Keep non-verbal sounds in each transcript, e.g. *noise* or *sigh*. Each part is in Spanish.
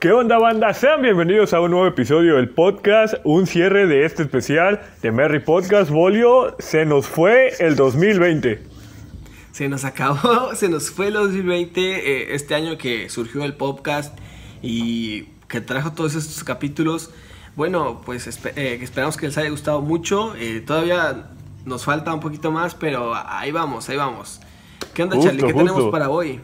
¿Qué onda banda? Sean bienvenidos a un nuevo episodio del podcast, un cierre de este especial de Merry Podcast Volio. Se nos fue el 2020. Se nos acabó, *laughs* se nos fue el 2020, eh, este año que surgió el podcast y que trajo todos estos capítulos. Bueno, pues eh, esperamos que les haya gustado mucho. Eh, todavía nos falta un poquito más, pero ahí vamos, ahí vamos. ¿Qué onda, Charlie? ¿Qué tenemos para hoy?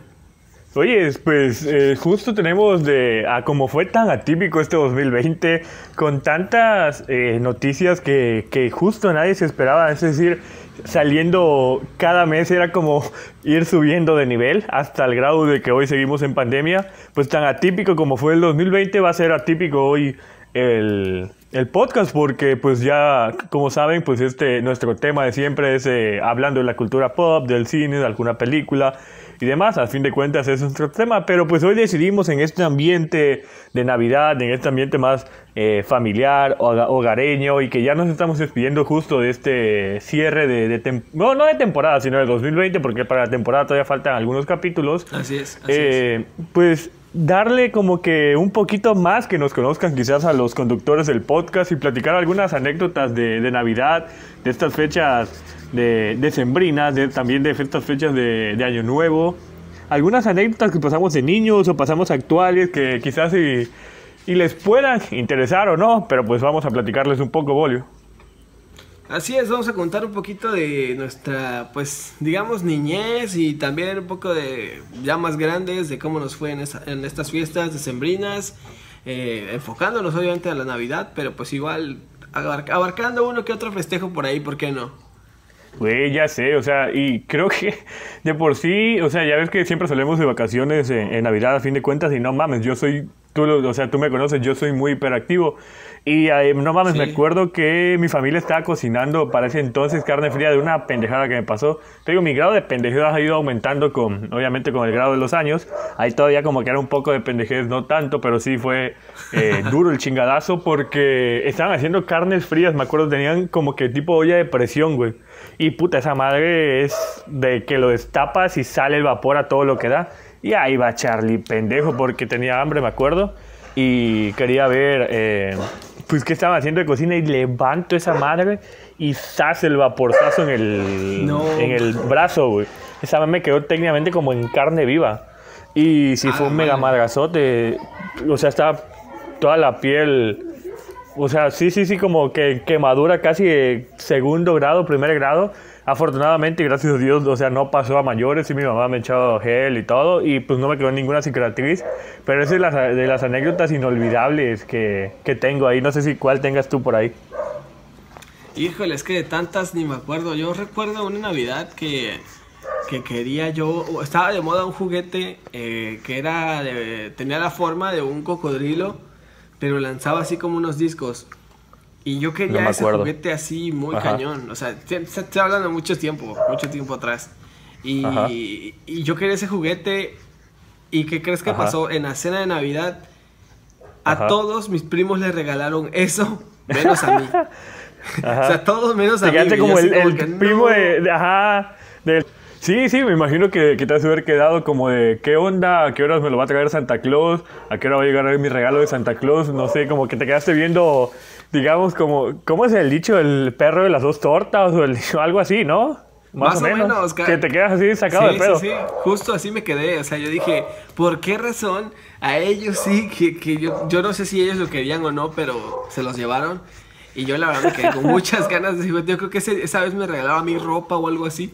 Oye, pues eh, justo tenemos de, a como fue tan atípico este 2020, con tantas eh, noticias que, que, justo nadie se esperaba, es decir, saliendo cada mes era como *laughs* ir subiendo de nivel hasta el grado de que hoy seguimos en pandemia, pues tan atípico como fue el 2020 va a ser atípico hoy el, el podcast porque pues ya como saben pues este nuestro tema de siempre es eh, hablando de la cultura pop, del cine, de alguna película y demás. A fin de cuentas es nuestro tema, pero pues hoy decidimos en este ambiente de Navidad, en este ambiente más eh, familiar, hogareño y que ya nos estamos despidiendo justo de este cierre de, de no, no de temporada, sino de 2020, porque para la temporada todavía faltan algunos capítulos. Así es. Así eh, Pues darle como que un poquito más que nos conozcan quizás a los conductores del podcast y platicar algunas anécdotas de, de Navidad, de estas fechas de, de sembrinas, de, también de estas fechas de, de, Año Nuevo. Algunas anécdotas que pasamos de niños o pasamos actuales que quizás y, y les puedan interesar o no, pero pues vamos a platicarles un poco, Bolio. Así es, vamos a contar un poquito de nuestra, pues, digamos, niñez y también un poco de ya más grandes, de cómo nos fue en, en estas fiestas decembrinas, eh, enfocándonos obviamente a la Navidad, pero pues igual abarcando uno que otro festejo por ahí, ¿por qué no? Güey, ya sé, o sea, y creo que de por sí, o sea, ya ves que siempre solemos de vacaciones en, Navidad a fin de cuentas y no mames, yo soy, tú, o sea, tú me conoces, yo soy muy hiperactivo y eh, no mames, me acuerdo que mi familia estaba cocinando para ese entonces carne fría de una pendejada que me pasó. Te digo, mi grado de pendejada ha ido aumentando con, obviamente, con el grado de los años. Ahí todavía como que era un poco de pendejez, no tanto, pero sí fue eh, *laughs* duro el chingadazo porque estaban haciendo carnes frías, me acuerdo, tenían como que tipo olla de presión, güey. Y puta, esa madre es de que lo destapas y sale el vapor a todo lo que da. Y ahí va Charlie, pendejo, porque tenía hambre, me acuerdo. Y quería ver, eh, pues, qué estaba haciendo de cocina. Y levanto esa madre y sace el vaporzazo en el, en el brazo, güey. Esa madre me quedó técnicamente como en carne viva. Y si fue un ah, mega madrazote. O sea, estaba toda la piel o sea, sí, sí, sí, como que quemadura casi de segundo grado, primer grado. Afortunadamente, gracias a Dios, o sea, no pasó a mayores y mi mamá me echó gel y todo y pues no me quedó ninguna cicatriz. Pero es de las, de anécdotas inolvidables que, que tengo ahí. No sé si cuál tengas tú por ahí. Híjole, es que de tantas ni me acuerdo. Yo recuerdo una Navidad que, que quería yo, estaba de moda un juguete eh, que era tenía la forma de un cocodrilo pero lanzaba así como unos discos. Y yo quería ese juguete así muy cañón. O sea, estoy hablando mucho tiempo, mucho tiempo atrás. Y, y, yo quería ese juguete. ¿Y qué crees que pasó? En la cena de Navidad, a todos mis primos les regalaron eso, menos a mí. *laughs* o sea, todos menos a mí. como el, primo de, Ajá. Del Sí, sí, me imagino que, que te has de haber quedado como de qué onda, a qué horas me lo va a traer Santa Claus, a qué hora va a llegar mi regalo de Santa Claus, no sé, como que te quedaste viendo, digamos, como, ¿cómo es el dicho? El perro de las dos tortas o el, *laughs* algo así, ¿no? Más, o, menos, que te quedas así sacado de pedo. Sí, sí, justo así me quedé, o sea, yo dije, ¿por qué razón a ellos sí, que, que yo, yo no sé si ellos lo querían o no, pero se los llevaron? Y yo la verdad me quedé con *laughs* muchas ganas de yo creo que esa vez me regalaba mi ropa o algo así.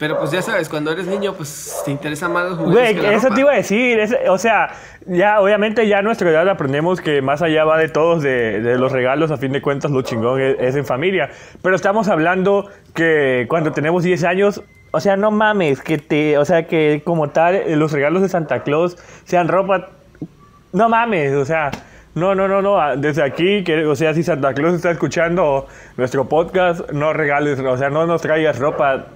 Pero pues ya sabes, cuando eres niño, pues te interesa más los juguetes. Güey, eso te iba a decir. o sea, ya obviamente ya a nuestra edad aprendemos que más allá va de todos, de, de los regalos, a fin de cuentas, lo chingón es, en familia. Pero estamos hablando que cuando tenemos 10 años, o sea, no mames, que te, o sea, que como tal, los regalos de Santa Claus sean ropa. No mames, o sea. No, no, no, no. Desde aquí, que, o sea, si Santa Claus está escuchando nuestro podcast, no regales, o sea, no nos traigas ropa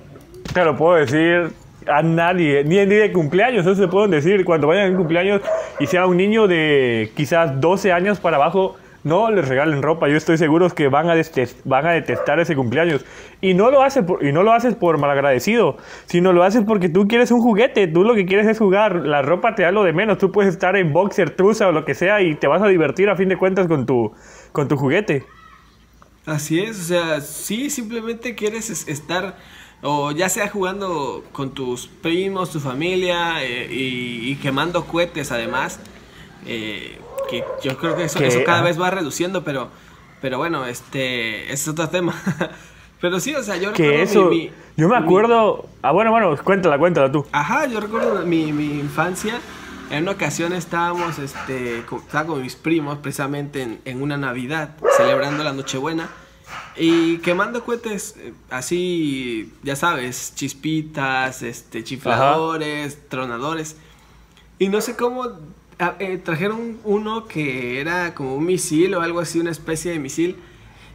te puedo decir a nadie, ni, ni de cumpleaños, eso se pueden decir. Cuando vayan en cumpleaños y sea un niño de quizás 12 años para abajo, no les regalen ropa. Yo estoy seguro que van a, van a detestar ese cumpleaños. Y no, lo haces por, y no lo haces por malagradecido, sino lo haces porque tú quieres un juguete. Tú lo que quieres es jugar. La ropa te da lo de menos. Tú puedes estar en boxer, truza o lo que sea y te vas a divertir a fin de cuentas con tu, con tu juguete. Así es, o sea, sí, simplemente quieres estar o ya sea jugando con tus primos, tu familia eh, y, quemando cohetes además, eh, que yo creo que eso, eso cada vez va reduciendo, pero, pero bueno, este es otro tema. *laughs* pero sí, o sea, yo recuerdo eso, mi, Yo me acuerdo... ah, bueno, bueno, cuéntala, cuéntala tú. Ajá, yo recuerdo mi, mi infancia. En una ocasión estábamos, este, estaba con mis primos precisamente en, en una Navidad, celebrando la Nochebuena. Y quemando cohetes eh, así, ya sabes, chispitas, este, chifladores, tronadores. Y no sé cómo ah, eh, trajeron uno que era como un misil o algo así, una especie de misil.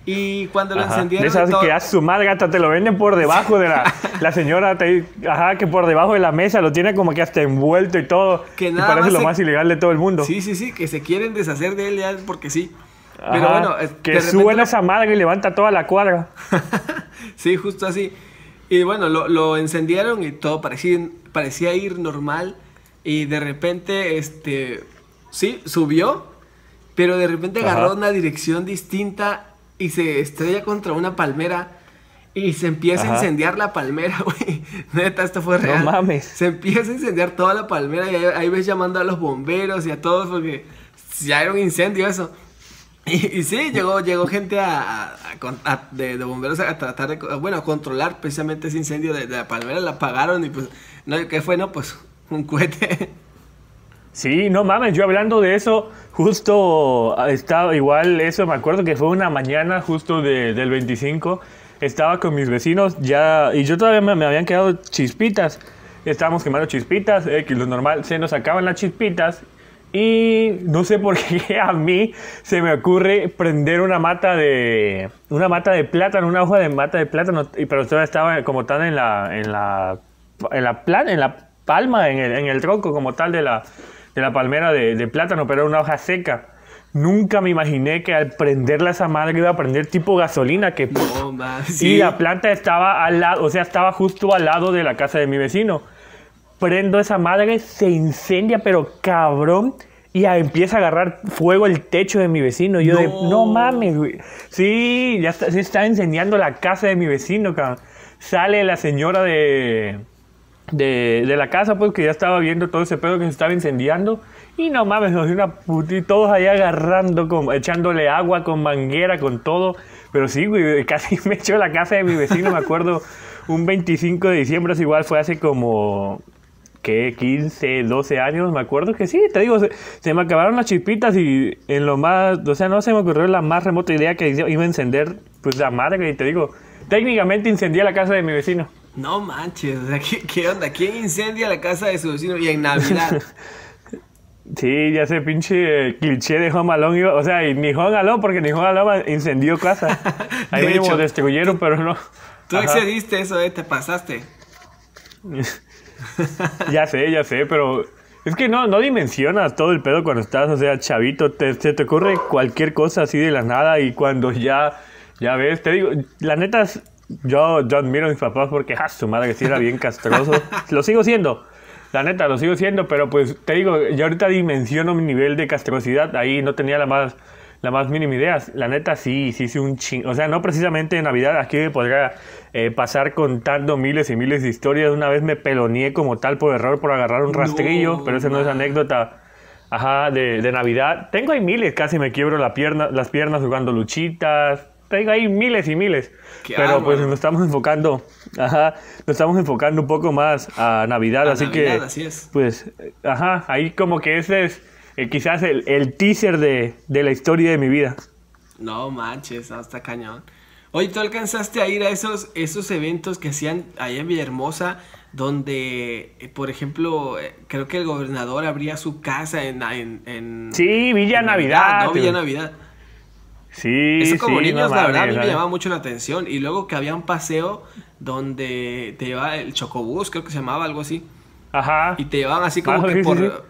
Y cuando lo encendieron. Esas que a su madre hasta te lo venden por debajo de la. *laughs* la señora, te, ajá, que por debajo de la mesa lo tiene como que hasta envuelto y todo. Que nada y parece lo más ilegal de todo el mundo. Sí, sí, sí, que se quieren deshacer de él ya porque sí. Pero bueno, que suena esa madre y levanta toda la cuadra. *laughs* sí, justo así. Y bueno, lo, lo, encendieron y todo parecía, parecía ir normal. Y de repente, este, sí, subió, pero de repente agarró una dirección distinta y se estrella contra una palmera. Y se empieza a incendiar la palmera, *laughs* güey. Neta, esto fue real. No mames. Se empieza a incendiar toda la palmera y ahí ves llamando a los bomberos y a todos porque ya era un incendio eso. *laughs* Y, sí, llegó, llegó gente a, de, bomberos a tratar de, bueno, controlar precisamente ese incendio de, la palmera, la apagaron y pues, no, ¿qué fue? No, pues un cohete. Sí, no mames, yo hablando de eso, justo estaba igual eso, me acuerdo que fue una mañana justo del 25, estaba con mis vecinos ya, y yo todavía me, habían quedado chispitas, estábamos quemando chispitas, que lo normal, se nos acaban las chispitas y no sé por *laughs* qué a mí se me ocurre prender una mata de una mata de plátano, una hoja de mata de plátano, pero todavía estaba como tal en la en la en la, en la palma, en el, en el, tronco como tal de la, de la palmera de, plátano, pero era una hoja seca. Nunca me imaginé que al prenderla esa madre iba a prender tipo gasolina que y la planta estaba al lado, o sea, estaba justo al lado de la casa de mi vecino prendo esa madre, se incendia, pero cabrón. Y empieza a agarrar fuego el techo de mi vecino. yo no. de, no mames, güey. Sí, ya está, se está incendiando la casa de mi vecino, cabrón. Sale la señora de, de, de, la casa, pues que ya estaba viendo todo ese pedo que se estaba incendiando. Y no mames, nos dio una puta, todos ahí agarrando, con, echándole agua con manguera, con todo. Pero sí, güey, *laughs* casi me echó la casa de mi vecino, me acuerdo. Un 25 de diciembre, igual fue hace como que 15, 12 años, me acuerdo que sí, te digo, se, me acabaron las chispitas y en lo más, o sea, no se me ocurrió la más remota idea que iba a encender, pues la madre, y te digo, técnicamente incendié la casa de mi vecino. No manches, o sea, ¿qué, onda? ¿Quién incendia la casa de su vecino y en Navidad? *laughs* sí, ya sé, pinche cliché de Home Alone, o sea, y ni Home Alone, porque ni Home Alone incendió casa. *laughs* Ahí mismo destruyeron, pero no. Tú excediste eso, ¿eh? Te pasaste. *laughs* *laughs* ya sé, ya sé, pero es que no, no dimensionas todo el pedo cuando estás, o sea, chavito, te, te ocurre cualquier cosa así de la nada y cuando ya, ya ves, te digo, la neta, yo, yo admiro a mis papás porque, ah, su madre que sí era bien castroso, *laughs* lo sigo siendo. La neta, lo sigo siendo, pero pues te digo, yo ahorita dimensiono mi nivel de castrosidad, ahí no tenía la más la más mínima idea. La neta sí, sí, sí, un ching... O sea, no precisamente en Navidad, aquí me podría eh, pasar contando miles y miles de historias. Una vez me peloneé como tal por error por agarrar un rastrillo, pero esa no es anécdota. Ajá, de, de, Navidad. Tengo ahí miles, casi me quiebro la pierna, las piernas jugando luchitas. Tengo ahí miles y miles. pero pues nos estamos enfocando, ajá, nos estamos enfocando un poco más a Navidad, así que, así es. pues, ajá, ahí como que ese es eh, quizás el, el teaser de, de, la historia de mi vida. No manches, hasta cañón. Oye, ¿tú alcanzaste a ir a esos, esos eventos que hacían allá en Villahermosa? Donde, eh, por ejemplo, eh, creo que el gobernador abría su casa en... en, sí, Villa Navidad. No, Villa Navidad. Sí, Eso como niños, la verdad, a mí me llamaba mucho la atención. Y luego que había un paseo donde te llevaba el chocobús, creo que se llamaba algo así. Ajá. Y te llevaban así como ah, que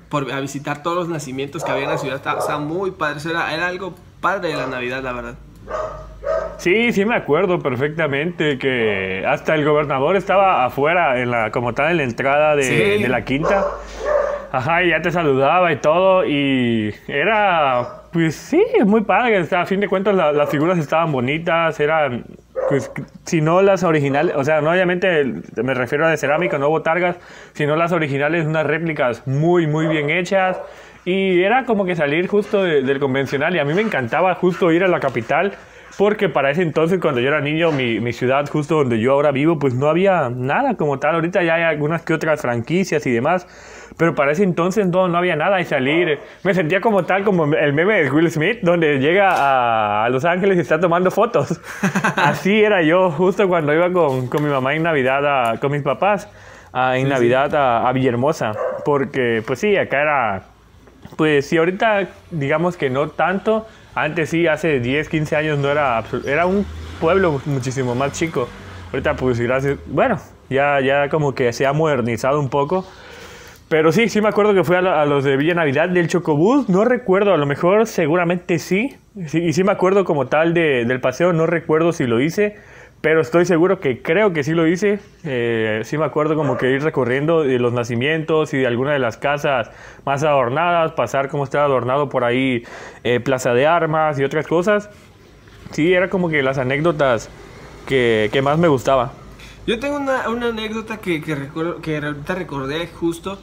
por, a visitar todos los nacimientos que había en la ciudad. Estaba, muy padre. era, era algo padre de la Navidad, la verdad. Sí, sí me acuerdo perfectamente que hasta el gobernador estaba afuera, en la, como tal, en la entrada de, Sí. de la quinta. Ajá, y ya te saludaba y todo, y era, pues sí, muy padre. a fin de cuentas la- las figuras estaban bonitas, eran, pues, si no las originales, o sea, no obviamente me refiero a de cerámica, no botargas, sino las originales, unas réplicas muy, muy bien hechas. Y era como que salir justo de- del convencional, y a mí me encantaba justo ir a la capital. Porque para ese entonces, cuando yo era niño, mi, mi ciudad, justo donde yo ahora vivo, pues no había nada como tal. Ahorita ya hay algunas que otras franquicias y demás. Pero para ese entonces no, no había nada y salir. Me sentía como tal, como el meme de Will Smith, donde llega a, a Los Ángeles y está tomando fotos. *laughs* Así era yo, justo cuando iba con, con mi mamá en Navidad, a- con mis papás, a- en Navidad a, a Villahermosa. Porque, pues sí, acá era pues sí, ahorita digamos que no tanto. Antes sí, hace 10, 15 años no era... Era un pueblo muchísimo más chico. Ahorita pues gracias... Bueno, ya, ya como que se ha modernizado un poco. Pero sí, sí me acuerdo que fui a, la- a los de Villa Navidad del Chocobús. No recuerdo, a lo mejor seguramente sí. Sí, y sí me acuerdo como tal de- del paseo. No recuerdo si lo hice. Pero estoy seguro que creo que sí lo hice. Eh, sí me acuerdo como que ir recorriendo de los nacimientos y de alguna de las casas más adornadas. Pasar como estaba adornado por ahí eh, Plaza de Armas y otras cosas. Sí, era como que las anécdotas que, que más me gustaba. Yo tengo una, una anécdota que, que, recuerdo, que ahorita recordé justo,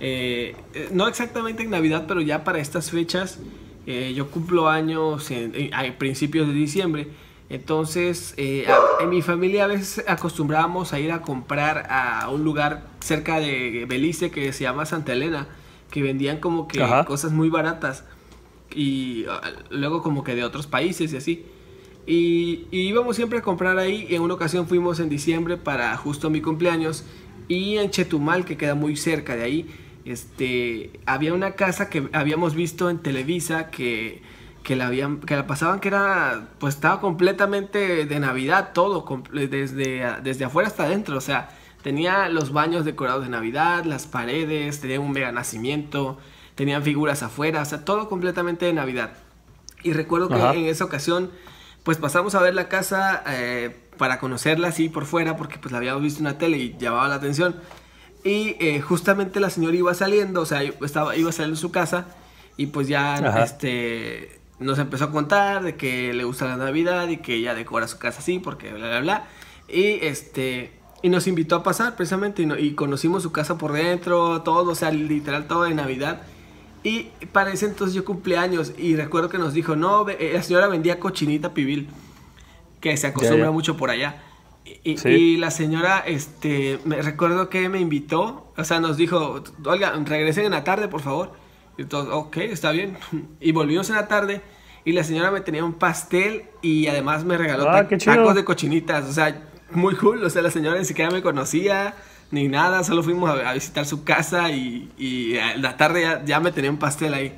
eh, eh, no exactamente en Navidad, pero ya para estas fechas, eh, yo cumplo años en, en- a principios de diciembre, entonces eh, a- en mi familia a veces acostumbrábamos a ir a comprar a un lugar cerca de Belice que se llama Santa Elena, que vendían como que Ajá. cosas muy baratas y luego como que de otros países y así. Y, y íbamos siempre a comprar ahí. Y en una ocasión fuimos en diciembre para justo mi cumpleaños. Y en Chetumal, que queda muy cerca de ahí, este, había una casa que habíamos visto en Televisa que, que, la, habían, que la pasaban que era, pues estaba completamente de Navidad, todo, desde, desde afuera hasta adentro. O sea, tenía los baños decorados de Navidad, las paredes, tenía un mega nacimiento, tenían figuras afuera, o sea, todo completamente de Navidad. Y recuerdo que Ajá. en esa ocasión, pues pasamos a ver la casa eh, para conocerla así por fuera, porque pues la habíamos visto en la tele y llamaba la atención. Y eh, justamente la señora iba saliendo, o sea, estaba, iba saliendo de su casa y pues ya Ajá. este, nos empezó a contar de que le gusta la Navidad y que ella decora su casa así, porque bla, bla, bla. Y este... Y nos invitó a pasar precisamente y, no- y conocimos su casa por dentro, todo, o sea, literal todo de Navidad. Y para ese entonces yo cumpleaños y recuerdo que nos dijo, no, eh, la señora vendía cochinita pibil, que se acostumbra ya. mucho por allá. Y, y- Sí. y la señora, este, me recuerdo que me invitó, o sea, nos dijo, oiga, regresen en la tarde, por favor. Y todos, ok, está bien. *laughs* Y volvimos en la tarde y la señora me tenía un pastel y además me regaló Ah, tacos de cochinitas, o sea, muy cool, o sea, la señora ni siquiera me conocía ni nada, solo fuimos a, a visitar su casa y, y en la tarde ya, ya me tenía un pastel ahí.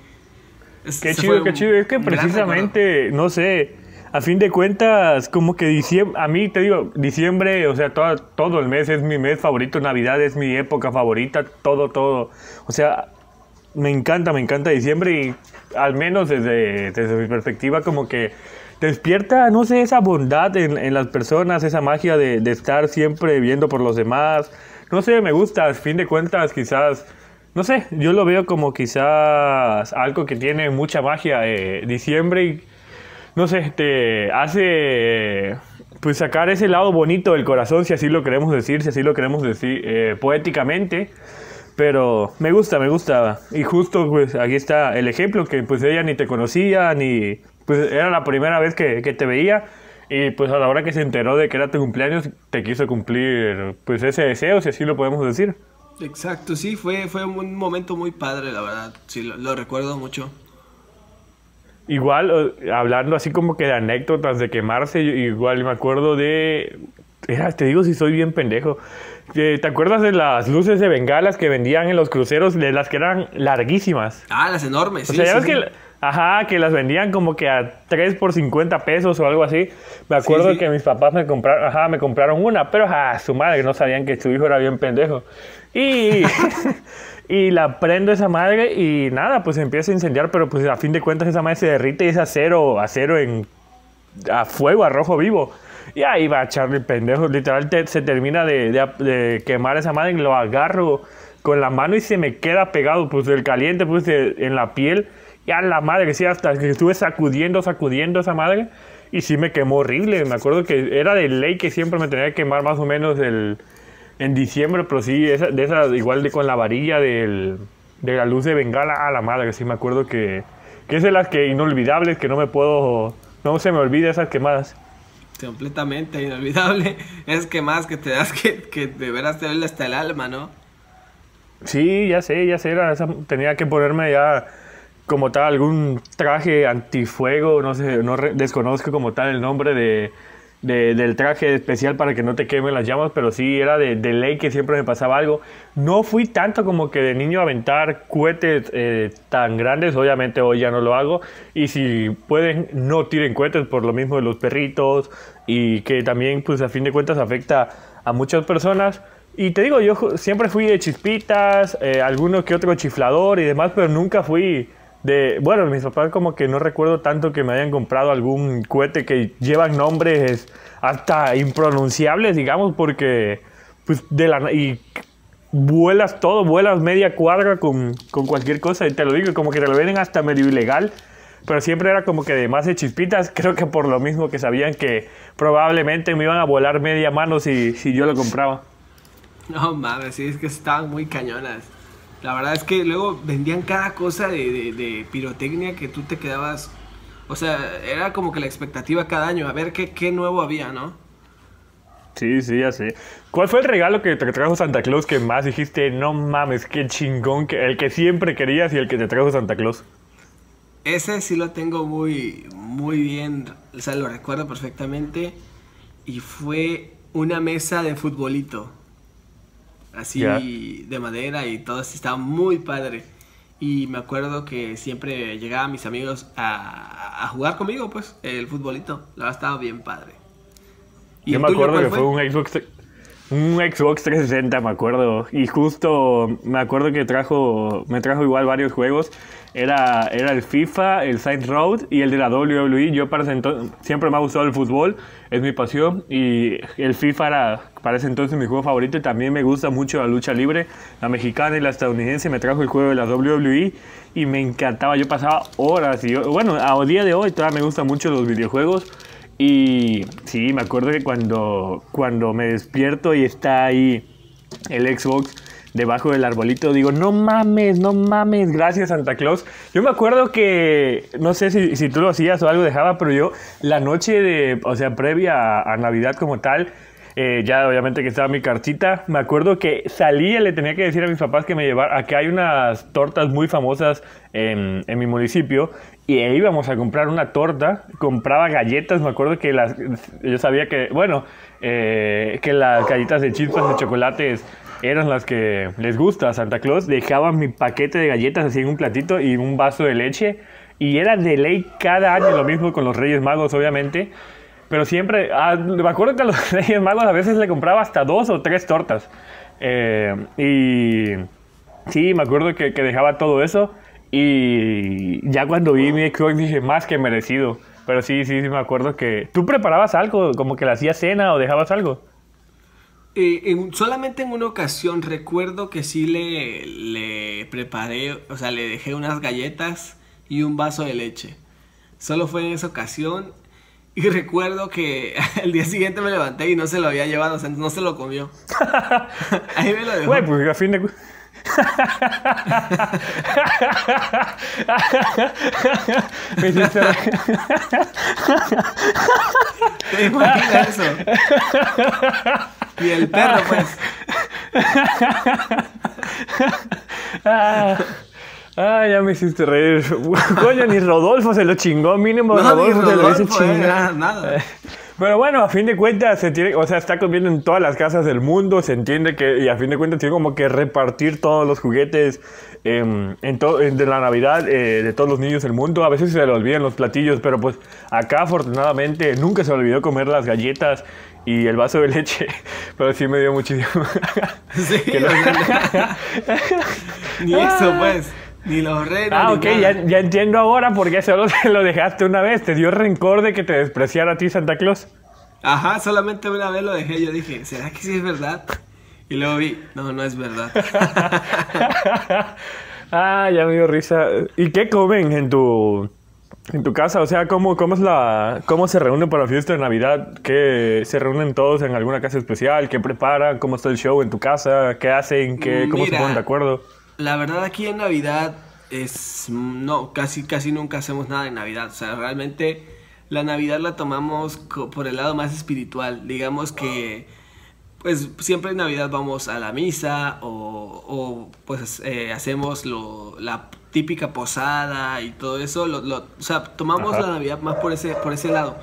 Es- Qué chido, qué chido. Es que precisamente, no sé, a fin de cuentas, como que diciembre, a mí te digo, diciembre, o sea, todo, todo el mes es mi mes favorito, Navidad es mi época favorita, todo, todo. O sea, me encanta, me encanta diciembre y al menos desde, desde mi perspectiva como que despierta, no sé, esa bondad en, en las personas, esa magia de, de estar siempre viendo por los demás. No sé, me gusta, a fin de cuentas quizás, no sé, yo lo veo como quizás algo que tiene mucha magia. eh, diciembre y, no sé, te hace pues sacar ese lado bonito del corazón, si así lo queremos decir, si así lo queremos decir eh, poéticamente. Pero me gusta, me gusta. Y justo pues aquí está el ejemplo que pues ella ni te conocía, ni pues era la primera vez que, que te veía. Y pues a la hora que se enteró de que era tu cumpleaños, te quiso cumplir pues ese deseo, si así lo podemos decir. Exacto, sí, fue, fue un momento muy padre, la verdad. Sí, lo, lo recuerdo mucho. Igual, hablando así como que de anécdotas de quemarse, igual me acuerdo de... Era, te digo si soy bien pendejo. Eh, ¿Te acuerdas de las luces de bengalas que vendían en los cruceros, de las que eran larguísimas? Ah, las enormes, O sí. sea, ya sí, ves sí. que... Ajá, que las vendían como que a 3 por 50 pesos o algo así. Me acuerdo que mis papás me compraron, ajá, me compraron una, pero a su madre no sabían que su hijo era bien pendejo. Y, *laughs* y la prendo esa madre y nada, pues empieza a incendiar, pero pues a fin de cuentas esa madre se derrite y es acero, acero en, a fuego, a rojo vivo. Y ahí va el pendejo. Literal te- se termina de, de- de quemar esa madre y lo agarro con la mano y se me queda pegado, pues el caliente, pues en la piel. Y a la madre, sí, hasta que estuve sacudiendo, sacudiendo esa madre. Y sí me quemó horrible. Me acuerdo que era de ley que siempre me tenía que quemar más o menos el, en diciembre, pero sí, esa, de esa, igual de con la varilla del, de la luz de bengala a la madre. Sí me acuerdo que, que es de las que inolvidables, que no me puedo, no se me olvida esas quemadas. Completamente inolvidable. *laughs* Es que más que te das que, que de veras te duele hasta el alma, ¿no? Sí, ya sé, ya sé, tenía que ponerme ya como tal algún traje antifuego, no sé, no desconozco como tal el nombre de, de- del traje especial para que no te quemen las llamas, pero sí era de, de ley que siempre me pasaba algo. No fui tanto como que de niño a aventar cohetes eh, tan grandes, obviamente hoy ya no lo hago, y si pueden no tiren cohetes por lo mismo de los perritos y que también pues a fin de cuentas afecta a muchas personas. Y te digo, yo siempre fui de chispitas, eh, alguno que otro chiflador y demás, pero nunca fui de... Bueno, mis papás como que no recuerdo tanto que me hayan comprado algún cohete que llevan nombres hasta impronunciables, digamos, porque pues de la... Y vuelas todo, vuelas media cuadra con, con cualquier cosa, y te lo digo, como que te lo venden hasta medio ilegal. Pero siempre era como que de más de chispitas, *laughs* creo que por lo mismo que sabían que probablemente me iban a volar media mano si, si yo lo compraba. No mames, sí, es que estaban muy cañonas. La verdad es que luego vendían cada cosa de, de- de pirotecnia que tú te quedabas. O sea, era como que la expectativa cada año, a ver qué, qué nuevo había, ¿no? Sí, sí, ya sé. ¿Cuál fue el regalo que te trajo Santa Claus que más dijiste, no mames, qué chingón, que, el que siempre querías y el que te trajo Santa Claus? Ese sí lo tengo muy, muy bien, o sea, lo recuerdo perfectamente. Y fue una mesa de futbolito. Así de madera y todo así, estaba muy padre. Y me acuerdo que siempre llegaban mis amigos a, a jugar conmigo, pues, el futbolito. La verdad estaba bien padre. ¿Y Yo me acuerdo que fue un Xbox, un Xbox 360, me acuerdo. Y justo me acuerdo que trajo, me trajo igual varios juegos. Era, era el FIFA, el Saints Road y el de la WWE. Yo para ese entonces, siempre me ha gustado el fútbol, es mi pasión. Y el FIFA era para ese entonces mi juego favorito. Y también me gusta mucho la lucha libre, la mexicana y la estadounidense. Me trajo el juego de la WWE y me encantaba. Yo pasaba horas. Y bueno, a día de hoy todavía me gustan mucho los videojuegos. Y sí, me acuerdo que cuando, cuando me despierto y está ahí el Xbox debajo del arbolito, digo, no mames, no mames, gracias Santa Claus. Yo me acuerdo que, no sé si, si tú lo hacías o algo dejaba, pero yo la noche de, o sea, previa a, Navidad como tal, eh, ya obviamente que estaba mi cartita, me acuerdo que salía le tenía que decir a mis papás que me llevara, a que hay unas tortas muy famosas en, mi municipio, y íbamos a comprar una torta, compraba galletas, me acuerdo que las, yo sabía que, bueno, eh, que las galletas de chispas de chocolates eran las que les gusta a Santa Claus, dejaba mi paquete de galletas así en un platito y un vaso de leche, y era de ley cada año lo mismo con los Reyes Magos, obviamente, pero siempre, ah, me acuerdo que a los *laughs* Reyes Magos a veces le compraba hasta dos o tres tortas, Eh, y sí, me acuerdo que, que dejaba todo eso. Y ya cuando vi mi Xbox dije, más que merecido. Pero sí, sí, sí, me acuerdo que tú preparabas algo, como que le hacías cena o dejabas algo. Eh, en- solamente en una ocasión recuerdo que sí le, le preparé, o sea, le dejé unas galletas y un vaso de leche. Solo fue en esa ocasión y *laughs* recuerdo que *laughs* el día siguiente me levanté y no se lo había llevado, o sea, no se lo comió. *laughs* Ahí me lo dejó. Güey, pues a fin de Me hiciste- ¿Te imaginas eso? Y el perro, pues. Ah, Ah, ya me hiciste reír. Coño, ni Rodolfo se lo chingó, mínimo No, Rodolfo, se lo hizo eh, nada. Pero bueno, a fin de cuentas, se tiene, o sea, está comiendo en todas las casas del mundo, se entiende que, y a fin de cuentas tiene como que repartir todos los juguetes em, en to- de la Navidad eh, de todos los niños del mundo. A veces se le olvidan los platillos, pero pues acá afortunadamente nunca se le olvidó comer las galletas y el vaso de leche, *laughs* pero sí me dio muchísimo. *laughs* Sí, que *laughs* ni eso, pues. Ni los renos. ah, ok, ya, ya entiendo ahora por qué solo se lo dejaste una vez. ¿Te dio rencor de que te despreciara a ti Santa Claus? Ajá, solamente una vez lo dejé. Yo dije, ¿será que sí es verdad? Y luego vi, no, no es verdad. ah, ya me dio risa. ¿Y qué comen en tu, en tu casa? O sea, ¿cómo, cómo, es la, ¿cómo se reúnen para la fiesta de Navidad? ¿Qué, ¿Se reúnen todos en alguna casa especial? ¿Qué preparan? ¿Cómo está el show en tu casa? ¿Qué hacen? ¿Qué, ¿Cómo se Mira. ponen de acuerdo? La verdad aquí en Navidad es no, casi casi nunca hacemos nada en Navidad, o sea, realmente la Navidad la tomamos por el lado más espiritual, digamos que pues siempre en Navidad vamos a la misa o, o, pues eh, hacemos lo, la típica posada y todo eso, lo- lo- o sea, tomamos Ajá. la Navidad más por ese por ese lado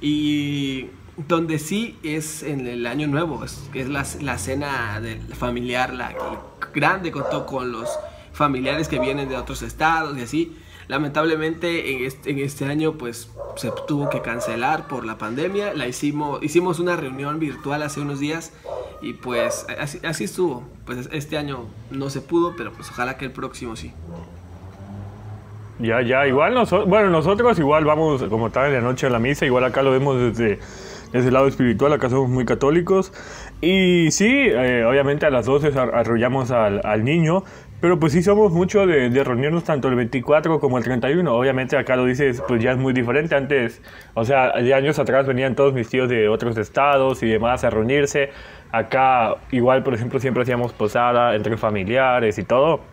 y donde sí es en el año nuevo, es, es la, la cena del familiar, la, grande con, to- con los familiares que vienen de otros estados y así. Lamentablemente en este, en este año pues se tuvo que cancelar por la pandemia. La hicimos, hicimos una reunión virtual hace unos días y pues así, así estuvo. Pues este año no se pudo, pero pues ojalá que el próximo sí. Ya, ya, igual nosotros, bueno, nosotros igual vamos como tal en la noche a la misa, igual acá lo vemos desde, desde el lado espiritual, acá somos muy católicos. Y sí, eh, obviamente a las 12 ar- arrullamos al, al niño, pero pues sí somos mucho de, de reunirnos tanto el 24 como el 31. Obviamente acá lo dices, pues ya es muy diferente. Antes, o sea, de años atrás venían todos mis tíos de otros estados y demás a reunirse. Acá igual, por ejemplo, siempre hacíamos posada entre familiares y todo.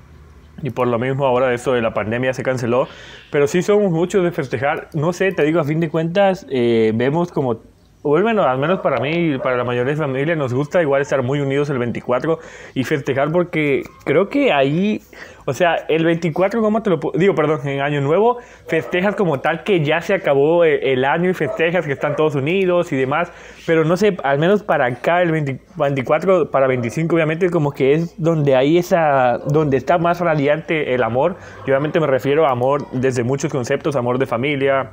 Y por lo mismo ahora eso de la pandemia se canceló. Pero sí somos muchos de festejar. No sé, te digo, a fin de cuentas, eh, vemos como... o Bueno, al menos para mí y para la mayoría de familia nos gusta igual estar muy unidos el 24 y festejar porque creo que ahí, o sea, el 24, ¿cómo te lo puedo? Digo, perdón, en Año Nuevo festejas como tal que ya se acabó eh, el año y festejas que están todos unidos y demás, pero no sé, al menos para acá el 20 24, para 25 obviamente como que es donde hay esa, donde está más radiante el amor, y obviamente me refiero a amor desde muchos conceptos, amor de familia,